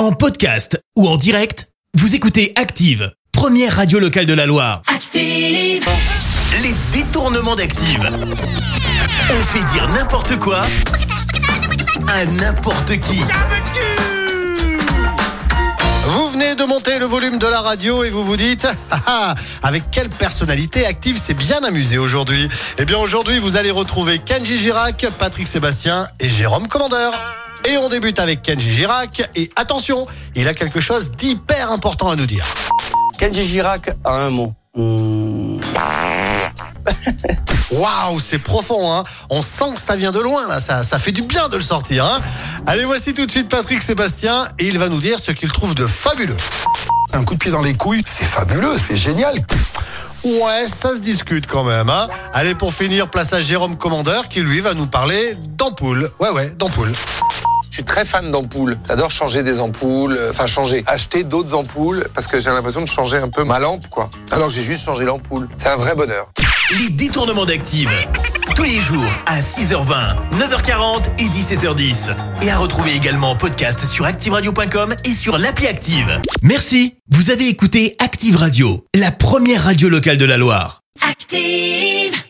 En podcast ou en direct, vous écoutez Active, première radio locale de la Loire. Active. Les détournements d'Active. On fait dire n'importe quoi à n'importe qui. Vous venez de monter le volume de la radio et vous vous dites Ah, ah, avec quelle personnalité active s'est bien amusé aujourd'hui? Eh bien aujourd'hui vous allez retrouver Kenji Girac, Patrick Sébastien et Jérôme Commandeur. Et on débute avec Kenji Girac et attention, il a quelque chose d'hyper important à nous dire. Kenji Girac a un mot. Hmm. Waouh, c'est profond, hein On sent que ça vient de loin, là. Ça, ça fait du bien de le sortir, hein Allez, voici tout de suite Patrick Sébastien et il va nous dire ce qu'il trouve de fabuleux. Un coup de pied dans les couilles, c'est fabuleux, c'est génial. Ouais, ça se discute quand même, hein Allez, pour finir, place à Jérôme Commandeur qui, lui, va nous parler d'ampoules. Ouais, ouais, d'ampoules. Je suis très fan d'ampoules. J'adore changer des ampoules, euh, enfin changer, acheter d'autres ampoules parce que j'ai l'impression de changer un peu ma lampe, quoi. Alors que j'ai juste changé l'ampoule. C'est un vrai bonheur. Les détournements d'Active. Tous les jours à 6h20, 9h40 et 17h10. Et à retrouver également en podcast sur ActiveRadio.com et sur l'appli Active. Merci. Vous avez écouté Active Radio, la première radio locale de la Loire. Active.